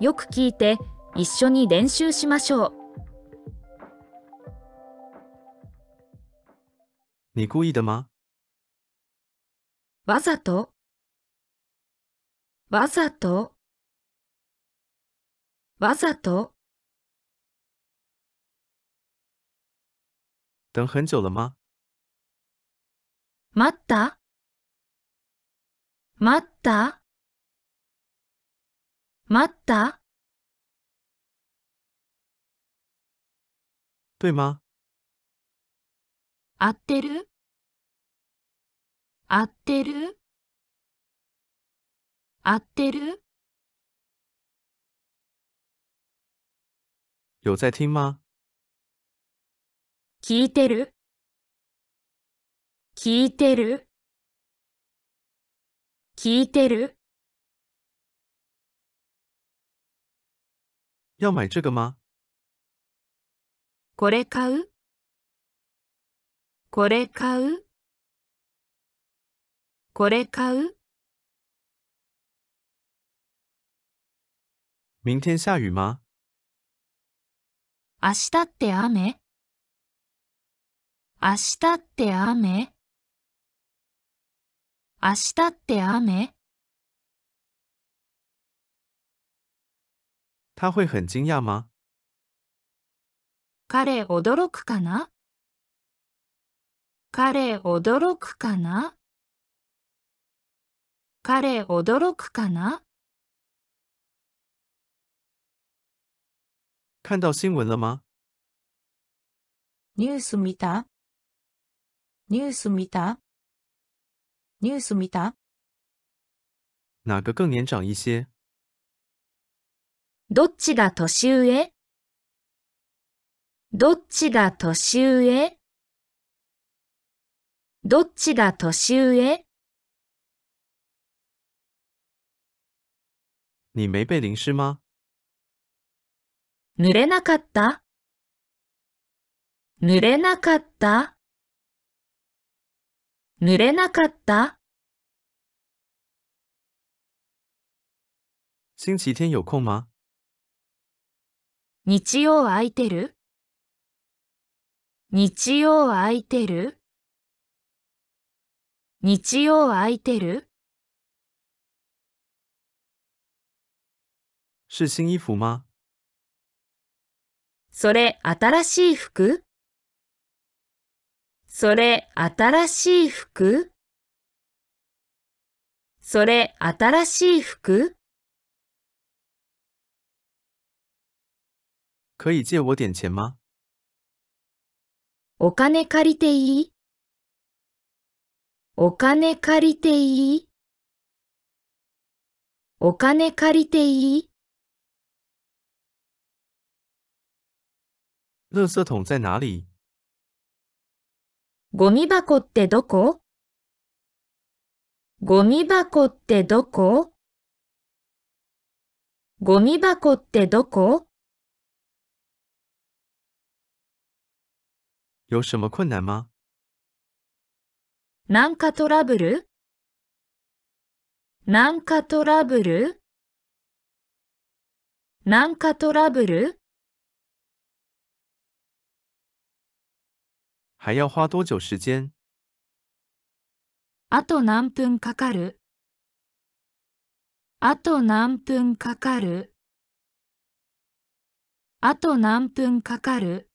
よく聞いて一緒に練習しましょう。你故意的吗？わざと？わざと？わざと？等很久了吗？待った？待った？待った？对吗？合ってる？合ってる？合ってる？有在听吗？聞いてる？聞いてる？聞いてる？要买这个吗？これ買う？これ買う？これ買う？明天下雨吗？明日って雨？明日って雨？明日って雨？他会很惊讶吗？彼驚くかな彼驚くかな彼驚くかな看到新闻了吗？ニュース見たニュース見たニュース見た哪个更年长一些？ どっちが年上？どっちが年上？どっちが年上？你没被淋湿吗？濡れなかった？濡れなかった？濡れなかった？星期天有空吗？日曜空いてる？日曜空いてる？日曜空いてる？是新衣服吗？それ新しい服？それ新しい服？それ新しい服？可以借我点钱吗？お金借りていい？お金借りていい？お金借りていい？垃圾桶在哪里？ゴミ箱ってどこ？ゴミ箱ってどこ？ゴミ箱ってどこ？有什么困难吗？なんかトラブル？なんかトラブル？なんかトラブル？还要花多久时间？あと何分かかる？あと何分かかる？あと何分かかる？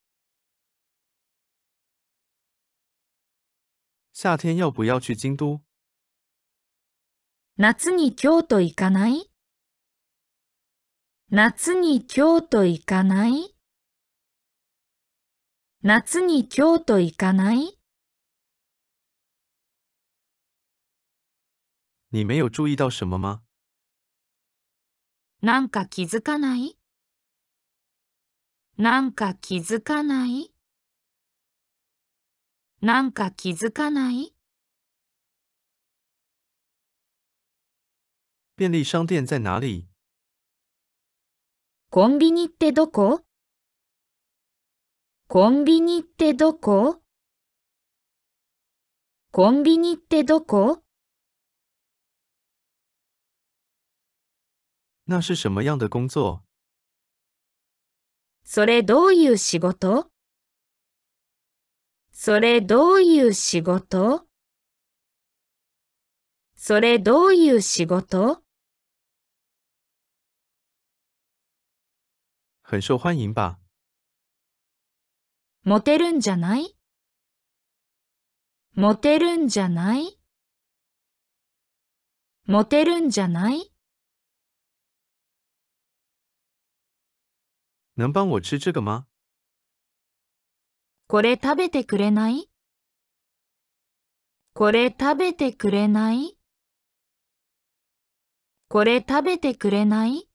夏天要不要去京都？夏に京都行かない？夏に京都行かない？夏に京都行かない？你没有注意到什么吗？なんか気づかない？なんか気づかない？なんか気づかない？便利商店在哪里？コンビニってどこ？コンビニってどこ？コンビニってどこ？那是什么样的工作？それどういう仕事？それどういう仕事？それどういう仕事？很受欢迎吧？モテるんじゃない？モテるんじゃない？モテるんじゃない？能帮我吃这个吗？これ食べてくれない？これ食べてくれない？これ食べてくれない？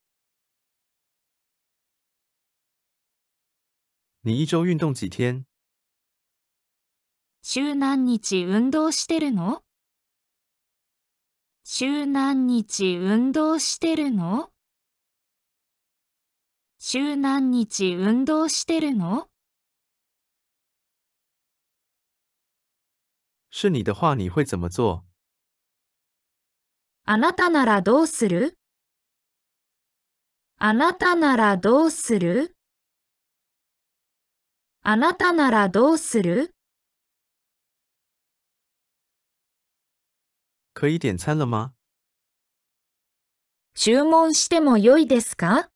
你一周运动几天？週何日運動してるの？週何日運動してるの？週何日運動してるの？是你的话，你会怎么做？あなたならどうする？あなたならどうする？あなたならどうする？可以点餐了吗？注文してもよいですか？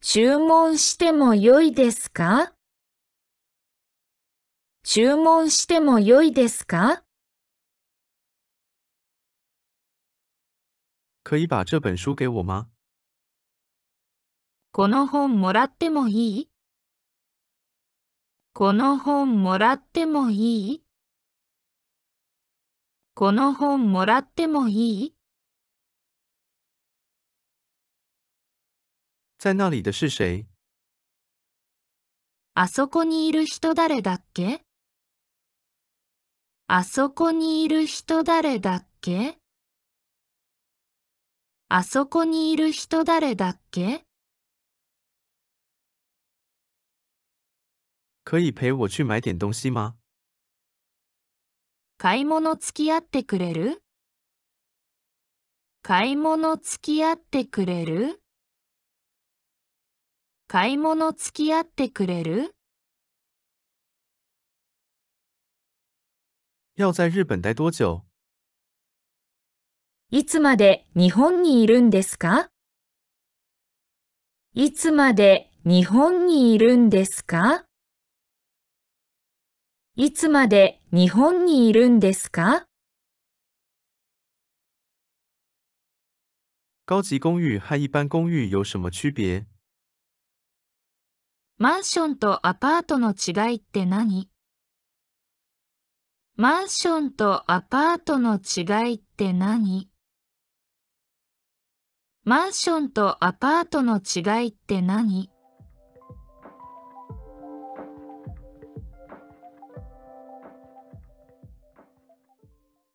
注文してもよいですか？注文してもよいですか？可以把这本书给我吗？この本もらってもいい？この本もらってもいい？この本もらってもいい？在那里的是谁？あそこにいる人誰だっけ？あそこにいる人誰だっけ？あそこにいる人誰だっけ？可以陪我去买点东西吗？買い物付き合ってくれる？買い物付き合ってくれる？買い物付き合ってくれる？要在日本待多久？いつまで日本にいるんですか？いつまで日本にいるんですか？いつまで日本にいるんですか？高级公寓和一般公寓有什么区别？マンションとアパートの違いって何？マンションとアパートの違いって何？マンションとアパートの違いって何？